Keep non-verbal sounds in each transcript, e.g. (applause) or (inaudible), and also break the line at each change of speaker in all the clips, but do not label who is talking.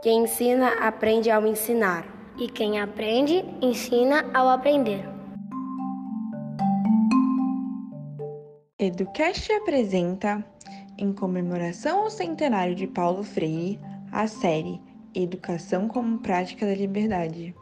Quem ensina, aprende ao ensinar.
E quem aprende, ensina ao aprender.
Educast apresenta, em comemoração ao centenário de Paulo Freire, a série Educação como Prática da Liberdade.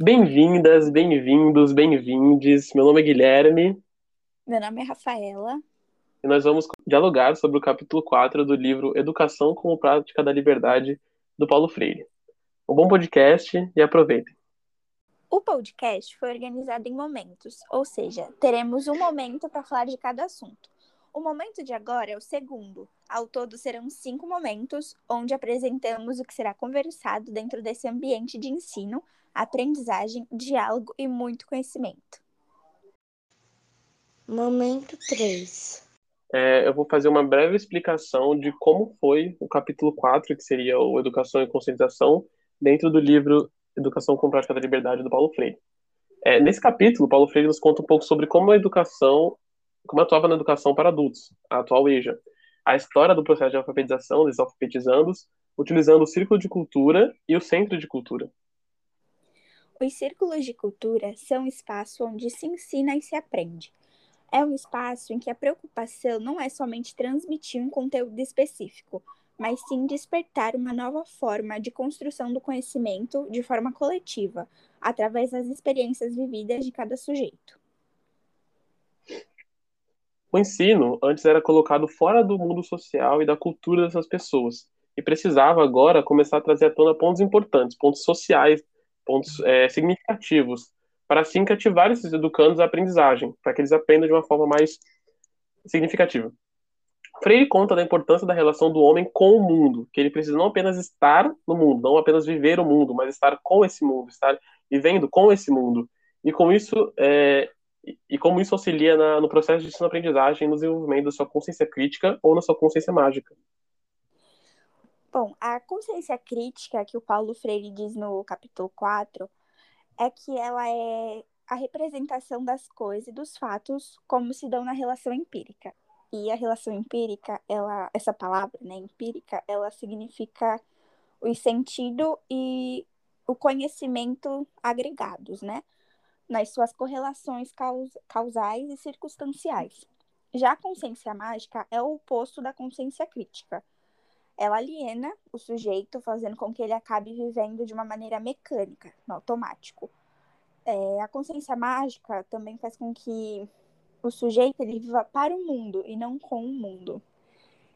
Bem-vindas, bem-vindos, bem-vindes. Meu nome é Guilherme.
Meu nome é Rafaela.
E nós vamos dialogar sobre o capítulo 4 do livro Educação como Prática da Liberdade, do Paulo Freire. Um bom podcast e aproveitem.
O podcast foi organizado em momentos, ou seja, teremos um momento para falar de cada assunto. O momento de agora é o segundo. Ao todo serão cinco momentos, onde apresentamos o que será conversado dentro desse ambiente de ensino aprendizagem, diálogo e muito conhecimento.
Momento 3.
É, eu vou fazer uma breve explicação de como foi o capítulo 4, que seria o Educação e Conscientização, dentro do livro Educação com Prática da Liberdade, do Paulo Freire. É, nesse capítulo, Paulo Freire nos conta um pouco sobre como a educação, como atuava na educação para adultos, a atual EJA. A história do processo de alfabetização, dos alfabetizandos, utilizando o Círculo de Cultura e o Centro de Cultura.
Os círculos de cultura são um espaço onde se ensina e se aprende. É um espaço em que a preocupação não é somente transmitir um conteúdo específico, mas sim despertar uma nova forma de construção do conhecimento de forma coletiva, através das experiências vividas de cada sujeito.
O ensino antes era colocado fora do mundo social e da cultura dessas pessoas, e precisava agora começar a trazer à tona pontos importantes, pontos sociais pontos é, significativos, para assim cativar esses educandos à aprendizagem, para que eles aprendam de uma forma mais significativa. Freire conta da importância da relação do homem com o mundo, que ele precisa não apenas estar no mundo, não apenas viver o mundo, mas estar com esse mundo, estar vivendo com esse mundo. E com isso, é, e como isso auxilia na, no processo de ensino-aprendizagem, no desenvolvimento da sua consciência crítica ou na sua consciência mágica.
Bom, a consciência crítica que o Paulo Freire diz no capítulo 4 é que ela é a representação das coisas e dos fatos como se dão na relação empírica. E a relação empírica, ela, essa palavra, né, empírica, ela significa o sentido e o conhecimento agregados, né, nas suas correlações caus, causais e circunstanciais. Já a consciência mágica é o oposto da consciência crítica ela aliena o sujeito, fazendo com que ele acabe vivendo de uma maneira mecânica, no automático. É, a consciência mágica também faz com que o sujeito ele viva para o mundo e não com o mundo.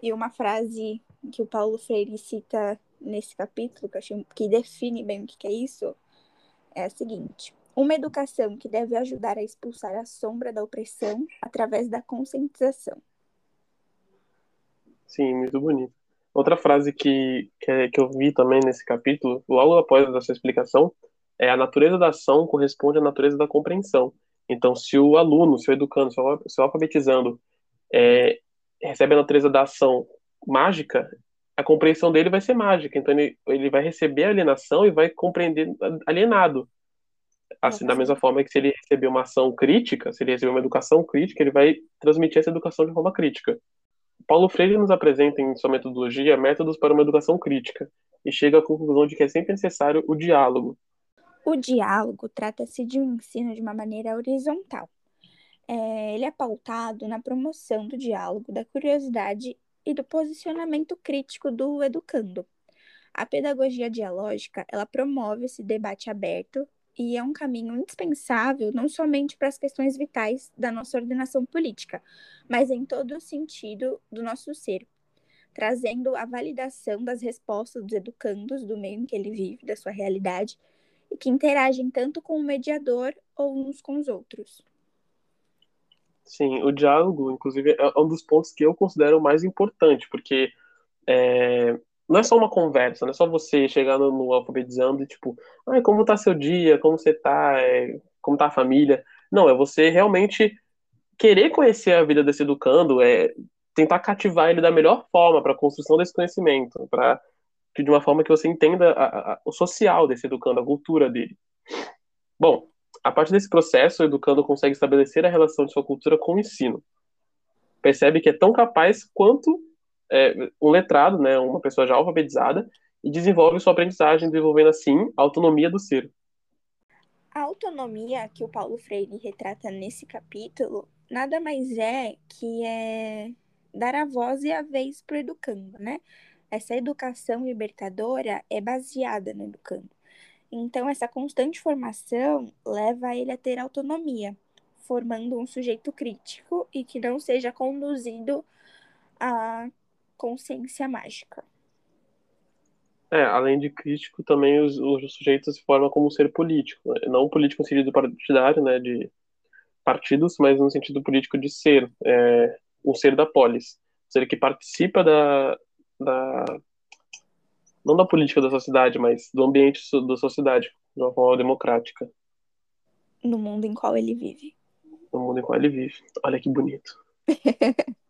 E uma frase que o Paulo Freire cita nesse capítulo, que, achei, que define bem o que é isso, é a seguinte: uma educação que deve ajudar a expulsar a sombra da opressão através da conscientização.
Sim, muito bonito. Outra frase que, que, que eu vi também nesse capítulo, logo após essa explicação, é a natureza da ação corresponde à natureza da compreensão. Então, se o aluno, se o educando, se o, se o alfabetizando é, recebe a natureza da ação mágica, a compreensão dele vai ser mágica. Então, ele, ele vai receber a alienação e vai compreender alienado. Assim, da mesma forma que se ele receber uma ação crítica, se ele receber uma educação crítica, ele vai transmitir essa educação de forma crítica. Paulo Freire nos apresenta em sua metodologia métodos para uma educação crítica e chega à conclusão de que é sempre necessário o diálogo.
O diálogo trata-se de um ensino de uma maneira horizontal. É, ele é pautado na promoção do diálogo, da curiosidade e do posicionamento crítico do educando. A pedagogia dialógica, ela promove esse debate aberto e é um caminho indispensável não somente para as questões vitais da nossa ordenação política, mas em todo o sentido do nosso ser, trazendo a validação das respostas dos educandos do meio em que ele vive, da sua realidade, e que interagem tanto com o mediador ou uns com os outros.
Sim, o diálogo, inclusive, é um dos pontos que eu considero mais importante, porque é, não é só uma conversa, não é só você chegando no alfabetizando e tipo, ah, como tá seu dia, como você tá, é, como tá a família. Não, é você realmente querer conhecer a vida desse educando, é tentar cativar ele da melhor forma para a construção desse conhecimento, para de uma forma que você entenda a, a, o social desse educando, a cultura dele. Bom, a partir desse processo, o educando consegue estabelecer a relação de sua cultura com o ensino. percebe que é tão capaz quanto é, um letrado, né, uma pessoa já alfabetizada, e desenvolve sua aprendizagem, desenvolvendo assim a autonomia do ser.
A autonomia que o Paulo Freire retrata nesse capítulo nada mais é que é dar a voz e a vez para o educando, né? Essa educação libertadora é baseada no educando. Então, essa constante formação leva ele a ter autonomia, formando um sujeito crítico e que não seja conduzido à consciência mágica.
É, além de crítico, também os, o sujeito se forma como um ser político. Né? Não político no sentido partidário, né, de partidos, mas no sentido político de ser, é, um ser da polis. Um ser que participa da, da... não da política da sociedade, mas do ambiente da sociedade, de uma forma democrática.
No mundo em qual ele vive.
No mundo em qual ele vive. Olha que bonito. (laughs)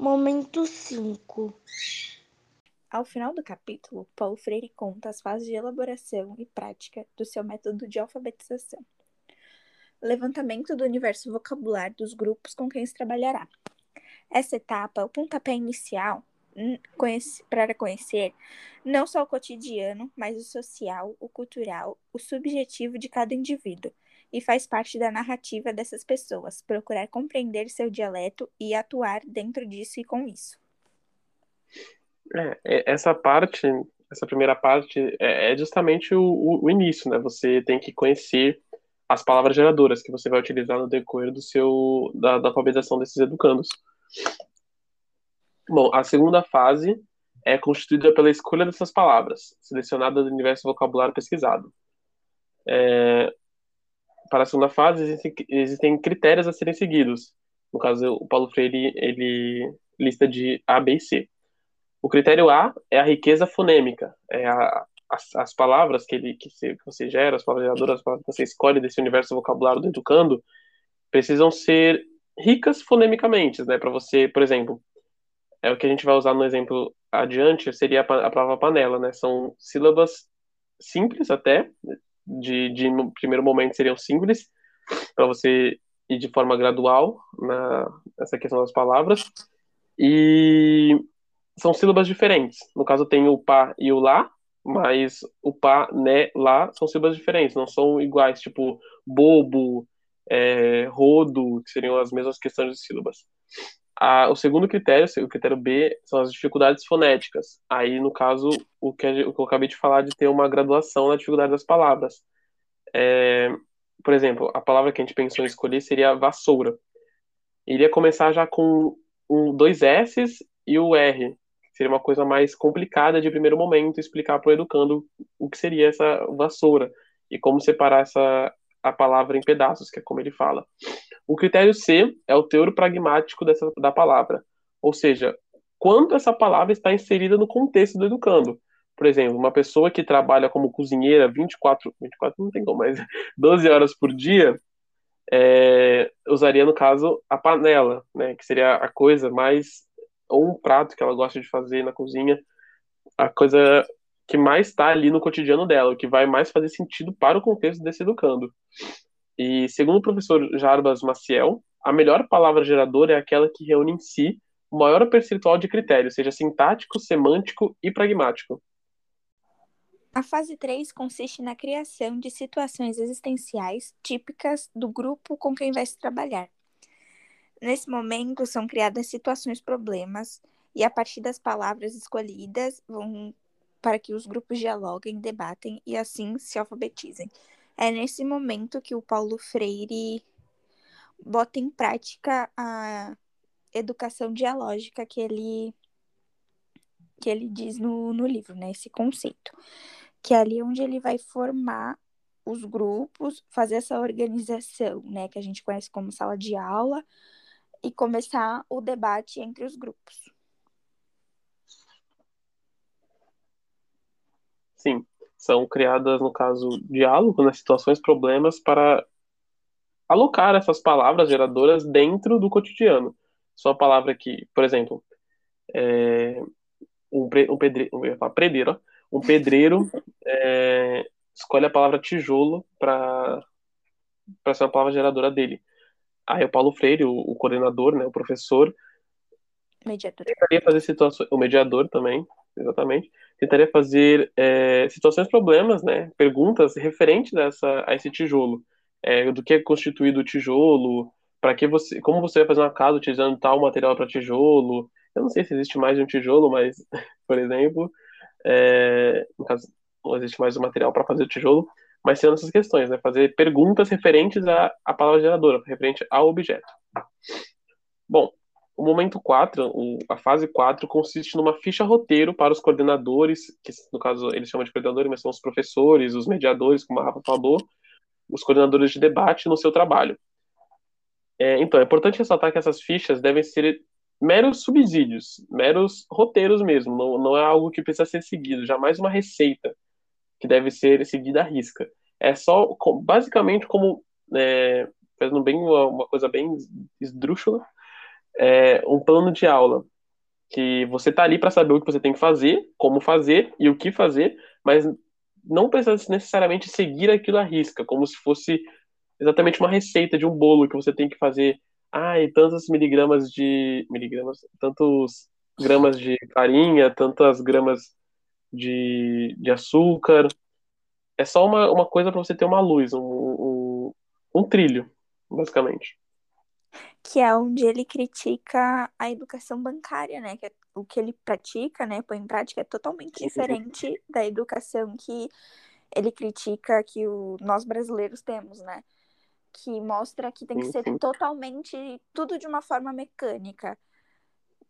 Momento 5.
Ao final do capítulo, Paulo Freire conta as fases de elaboração e prática do seu método de alfabetização. Levantamento do universo vocabular dos grupos com quem se trabalhará. Essa etapa é o pontapé inicial para conhecer não só o cotidiano, mas o social, o cultural, o subjetivo de cada indivíduo, e faz parte da narrativa dessas pessoas, procurar compreender seu dialeto e atuar dentro disso e com isso.
É, é, essa parte, essa primeira parte é, é justamente o, o, início, né? Você tem que conhecer as palavras geradoras que você vai utilizar no decorrer do seu da, da alfabetização desses educandos. Bom, a segunda fase é constituída pela escolha dessas palavras, selecionadas do universo vocabulário pesquisado. É, para a segunda fase, existem, existem critérios a serem seguidos. No caso, o Paulo Freire ele lista de A, B e C. O critério A é a riqueza fonêmica, é a, as, as, palavras que, ele, que, você, que você gera, as palavras geradoras, as palavras que você escolhe desse universo vocabulário do educando, precisam ser ricas fonemicamente, né? Para você, por exemplo, é o que a gente vai usar no exemplo adiante, seria a, a palavra panela, né? São sílabas simples até, de, de primeiro momento seriam simples, para você ir de forma gradual na, nessa questão das palavras. E são sílabas diferentes. No caso, tem o pá e o lá, mas o pá, né, lá são sílabas diferentes, não são iguais, tipo bobo, é, rodo, que seriam as mesmas questões de sílabas. O segundo critério, o critério B, são as dificuldades fonéticas. Aí, no caso, o que, o que eu acabei de falar de ter uma graduação na dificuldade das palavras. É, por exemplo, a palavra que a gente pensou em escolher seria vassoura. Iria começar já com um, dois S's e o R, seria uma coisa mais complicada de primeiro momento explicar para o educando o que seria essa vassoura e como separar essa a palavra em pedaços, que é como ele fala. O critério C é o teor pragmático dessa, da palavra, ou seja, quanto essa palavra está inserida no contexto do educando. Por exemplo, uma pessoa que trabalha como cozinheira 24, 24 não tem como, mas 12 (laughs) horas por dia, é, usaria, no caso, a panela, né, que seria a coisa mais ou um prato que ela gosta de fazer na cozinha, a coisa que mais está ali no cotidiano dela, o que vai mais fazer sentido para o contexto desse educando. E segundo o professor Jarbas Maciel, a melhor palavra geradora é aquela que reúne em si o maior percentual de critérios, seja sintático, semântico e pragmático.
A fase 3 consiste na criação de situações existenciais típicas do grupo com quem vai se trabalhar. Nesse momento, são criadas situações problemas e, a partir das palavras escolhidas, vão para que os grupos dialoguem, debatem e assim se alfabetizem. É nesse momento que o Paulo Freire bota em prática a educação dialógica que ele que ele diz no, no livro, né? Esse conceito. Que é ali onde ele vai formar os grupos, fazer essa organização, né? Que a gente conhece como sala de aula, e começar o debate entre os grupos.
Sim, são criadas, no caso, diálogo, nas né, situações, problemas para alocar essas palavras geradoras dentro do cotidiano. Só a palavra que, por exemplo, é, um, um ia falar pedreiro, um pedreiro é, escolhe a palavra tijolo para ser a palavra geradora dele aí o Paulo Freire, o, o coordenador, né, o professor,
Mediador.
tentaria fazer situações, o mediador também, exatamente, tentaria fazer é, situações problemas, né, perguntas referentes a, essa, a esse tijolo, é, do que é constituído o tijolo, para que você, como você vai fazer uma casa utilizando tal material para tijolo, eu não sei se existe mais um tijolo, mas, (laughs) por exemplo, é, no caso, não existe mais o material para fazer o tijolo, mas sendo essas questões, né, fazer perguntas referentes à, à palavra geradora, referente ao objeto. Bom, o momento 4, a fase 4, consiste numa ficha roteiro para os coordenadores, que no caso eles chamam de coordenadores, mas são os professores, os mediadores, como a Rafa falou, os coordenadores de debate no seu trabalho. É, então, é importante ressaltar que essas fichas devem ser meros subsídios, meros roteiros mesmo, não, não é algo que precisa ser seguido, jamais uma receita que deve ser seguida à risca. É só, basicamente, como, é, fazendo bem uma, uma coisa bem esdrúxula, é, um plano de aula que você tá ali para saber o que você tem que fazer, como fazer e o que fazer, mas não precisa necessariamente seguir aquilo à risca, como se fosse exatamente uma receita de um bolo que você tem que fazer. Ah, tantos miligramas de miligramas, tantos gramas de farinha, tantas gramas de, de açúcar. É só uma, uma coisa para você ter uma luz, um, um, um trilho, basicamente
que é onde ele critica a educação bancária, né? Que é o que ele pratica, né? Põe em prática é totalmente diferente da educação que ele critica que o, nós brasileiros temos, né? Que mostra que tem que ser totalmente tudo de uma forma mecânica,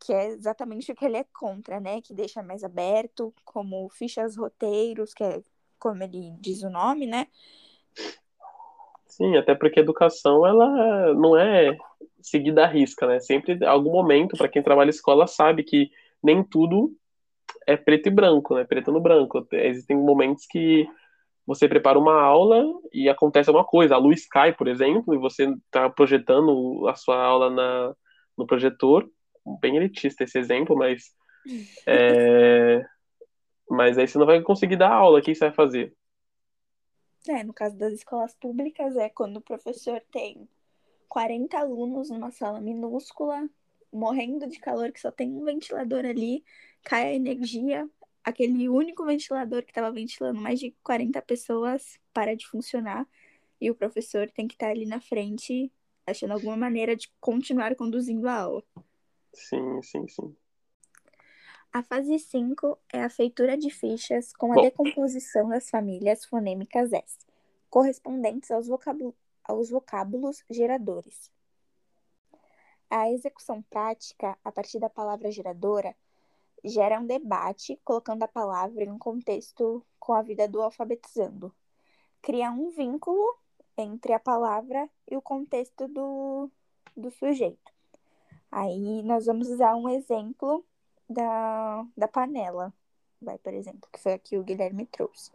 que é exatamente o que ele é contra, né? Que deixa mais aberto, como fichas roteiros, que é como ele diz o nome, né?
Sim, até porque a educação ela não é seguida à risca, né? Sempre algum momento para quem trabalha em escola sabe que nem tudo é preto e branco, né? Preto no branco. Existem momentos que você prepara uma aula e acontece uma coisa, a luz cai, por exemplo, e você está projetando a sua aula na, no projetor, bem elitista esse exemplo, mas (laughs) é, mas aí você não vai conseguir dar aula, o que você vai fazer?
É, no caso das escolas públicas, é quando o professor tem 40 alunos numa sala minúscula, morrendo de calor, que só tem um ventilador ali, cai a energia, aquele único ventilador que estava ventilando mais de 40 pessoas para de funcionar e o professor tem que estar ali na frente, achando alguma maneira de continuar conduzindo a aula.
Sim, sim, sim.
A fase 5 é a feitura de fichas com a Bom. decomposição das famílias fonêmicas S, correspondentes aos, aos vocábulos geradores. A execução prática, a partir da palavra geradora, gera um debate, colocando a palavra em um contexto com a vida do alfabetizando. Cria um vínculo entre a palavra e o contexto do, do sujeito. Aí nós vamos usar um exemplo da, da panela, vai, por exemplo, que foi aqui o Guilherme trouxe.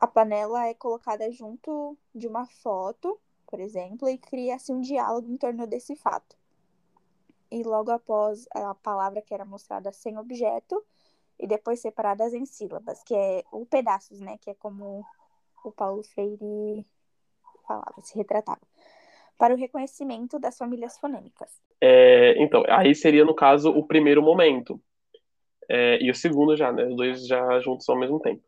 A panela é colocada junto de uma foto, por exemplo, e cria-se um diálogo em torno desse fato. E logo após a palavra que era mostrada sem objeto, e depois separadas em sílabas, que é ou pedaços, né? Que é como o Paulo Freire falava, se retratava, para o reconhecimento das famílias fonêmicas.
É, então, aí seria, no caso, o primeiro momento. É, e o segundo já, né? Os dois já juntos ao mesmo tempo.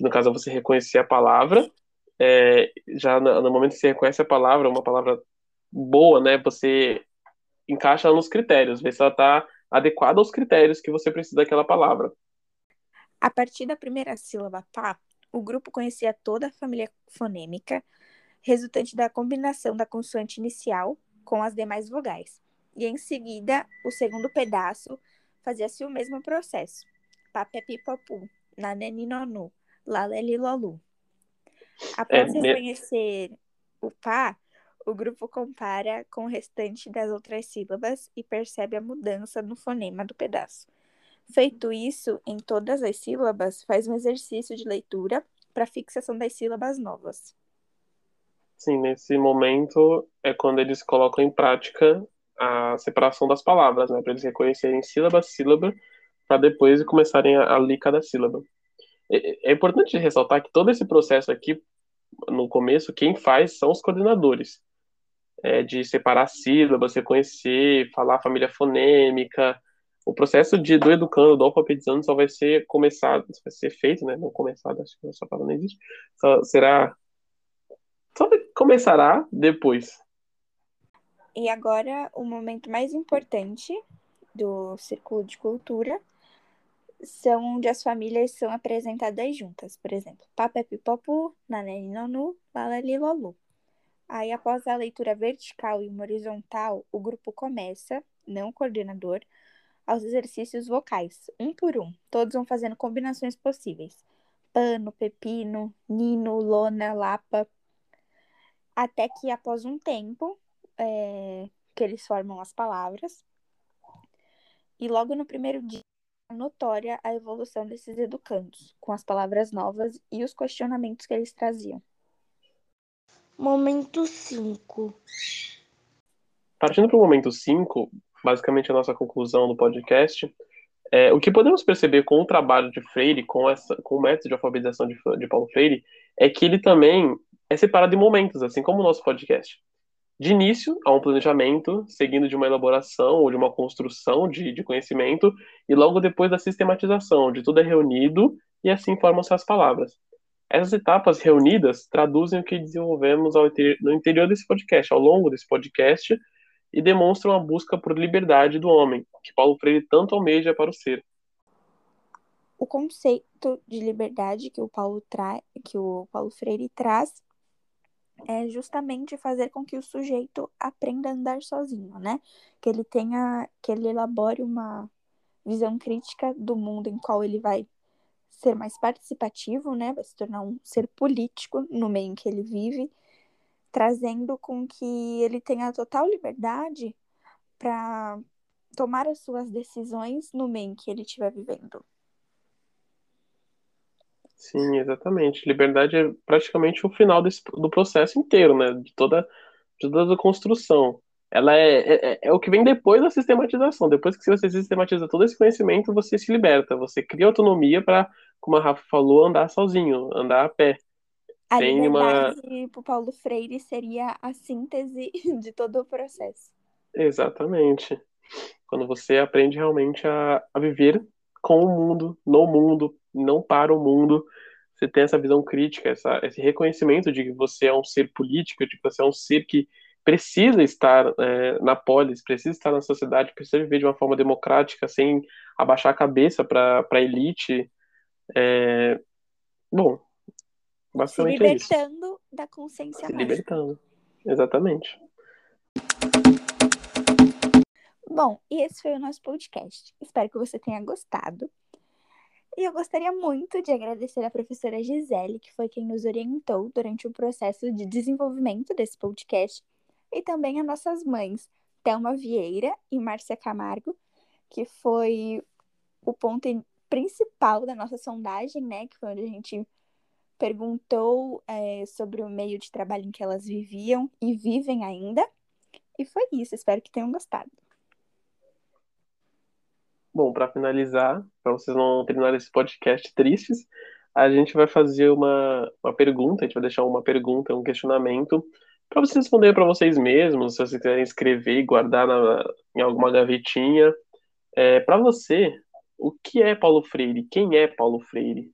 No caso, é você reconhecer a palavra. É, já no, no, momento que você reconhece a palavra, uma palavra boa, né? Você encaixa nos critérios, vê se ela está adequada aos critérios que você precisa daquela palavra.
A partir da primeira sílaba pá, o grupo conhecia toda a família fonêmica, resultante da combinação da consoante inicial com as demais vogais e em seguida o segundo pedaço fazia-se o mesmo processo. Papepipopu, naneninonu, lalelilolu. Após é, reconhecer o pá, o grupo compara com o restante das outras sílabas e percebe a mudança no fonema do pedaço. Feito isso, em todas as sílabas, faz um exercício de leitura para fixação das sílabas novas.
Sim, nesse momento é quando eles colocam em prática a separação das palavras, né, para eles reconhecerem sílaba a sílaba, para depois começarem a, a ler cada sílaba. É, é importante ressaltar que todo esse processo aqui, no começo, quem faz são os coordenadores. é, de separar sílabas, reconhecer, falar a família fonêmica. O processo de, do educando, do alfabetizando, só vai ser começado, vai ser feito, né? Não começado, acho que essa palavra não existe. Só será. Só começará depois.
E agora, o momento mais importante do Círculo de Cultura são onde as famílias são apresentadas juntas. Por exemplo, Papé Pipopu, Nanene Nonu, Lalali Lolu. Aí, após a leitura vertical e uma horizontal, o grupo começa, não o coordenador, aos exercícios vocais, um por um. Todos vão fazendo combinações possíveis. Pano, pepino, nino, lona, lapa. Até que, após um tempo, é, que eles formam as palavras. E logo no primeiro dia, notória a evolução desses educandos, com as palavras novas e os questionamentos que eles traziam.
Momento 5.
Partindo para o momento 5, basicamente a nossa conclusão do podcast, é, o que podemos perceber com o trabalho de Freire, com, essa, com o método de alfabetização de, de Paulo Freire, é que ele também é separado em momentos, assim como o nosso podcast. De início, há um planejamento, seguindo de uma elaboração ou de uma construção de, de conhecimento, e logo depois da sistematização, onde tudo é reunido e assim formam-se as palavras. Essas etapas reunidas traduzem o que desenvolvemos no interior desse podcast, ao longo desse podcast, e demonstram a busca por liberdade do homem, que Paulo Freire tanto almeja para o ser.
O conceito de liberdade que o Paulo, tra... que o Paulo Freire traz é justamente fazer com que o sujeito aprenda a andar sozinho, né? Que ele tenha, que ele elabore uma visão crítica do mundo em qual ele vai ser mais participativo, né? Vai se tornar um ser político no meio em que ele vive, trazendo com que ele tenha total liberdade para tomar as suas decisões no meio em que ele estiver vivendo.
Sim, exatamente. Liberdade é praticamente o final desse, do processo inteiro, né? De toda, de toda a construção ela é, é, é, é, o que vem depois da sistematização. Depois que você sistematiza todo esse conhecimento, você se liberta, você cria autonomia para, como a Rafa falou, andar sozinho, andar a pé.
A Tem liberdade uma... para Paulo Freire seria a síntese (laughs) de todo o processo.
Exatamente. Quando você aprende realmente a, a viver com o mundo, no mundo, não para o mundo, você tem essa visão crítica, essa, esse reconhecimento de que você é um ser político, de que você é um ser que precisa estar é, na polis, precisa estar na sociedade, precisa viver de uma forma democrática, sem abaixar a cabeça para a elite. É... Bom, basicamente
Se libertando
é
da consciência
Se libertando, exatamente.
Bom, e esse foi o nosso podcast. Espero que você tenha gostado. E eu gostaria muito de agradecer a professora Gisele, que foi quem nos orientou durante o processo de desenvolvimento desse podcast e também as nossas mães, Thelma Vieira e Márcia Camargo, que foi o ponto principal da nossa sondagem, né? Que foi onde a gente perguntou é, sobre o meio de trabalho em que elas viviam e vivem ainda. E foi isso, espero que tenham gostado.
Bom, para finalizar, para vocês não terminarem esse podcast tristes, a gente vai fazer uma, uma pergunta, a gente vai deixar uma pergunta, um questionamento para vocês responderem para vocês mesmos, se vocês quiserem escrever e guardar na, em alguma gavetinha. É, para você, o que é Paulo Freire? Quem é Paulo Freire?